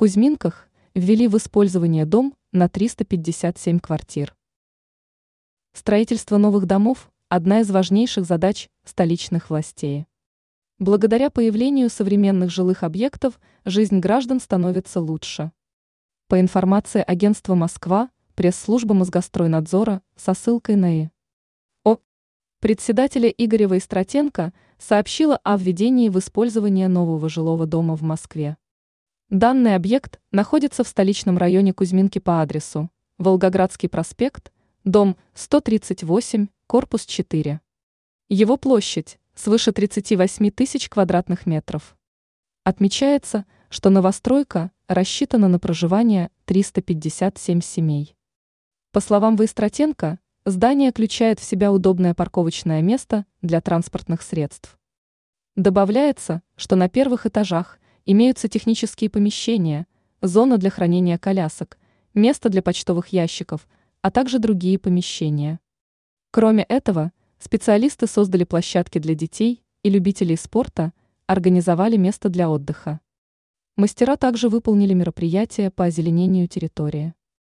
Кузьминках ввели в использование дом на 357 квартир. Строительство новых домов – одна из важнейших задач столичных властей. Благодаря появлению современных жилых объектов жизнь граждан становится лучше. По информации агентства «Москва», пресс-служба Мозгостройнадзора со ссылкой на И. О. Председателя Игорева Истратенко сообщила о введении в использование нового жилого дома в Москве. Данный объект находится в столичном районе Кузьминки по адресу Волгоградский проспект, дом 138, корпус 4. Его площадь свыше 38 тысяч квадратных метров. Отмечается, что новостройка рассчитана на проживание 357 семей. По словам Воистратенко, здание включает в себя удобное парковочное место для транспортных средств. Добавляется, что на первых этажах имеются технические помещения, зона для хранения колясок, место для почтовых ящиков, а также другие помещения. Кроме этого, специалисты создали площадки для детей и любителей спорта, организовали место для отдыха. Мастера также выполнили мероприятия по озеленению территории.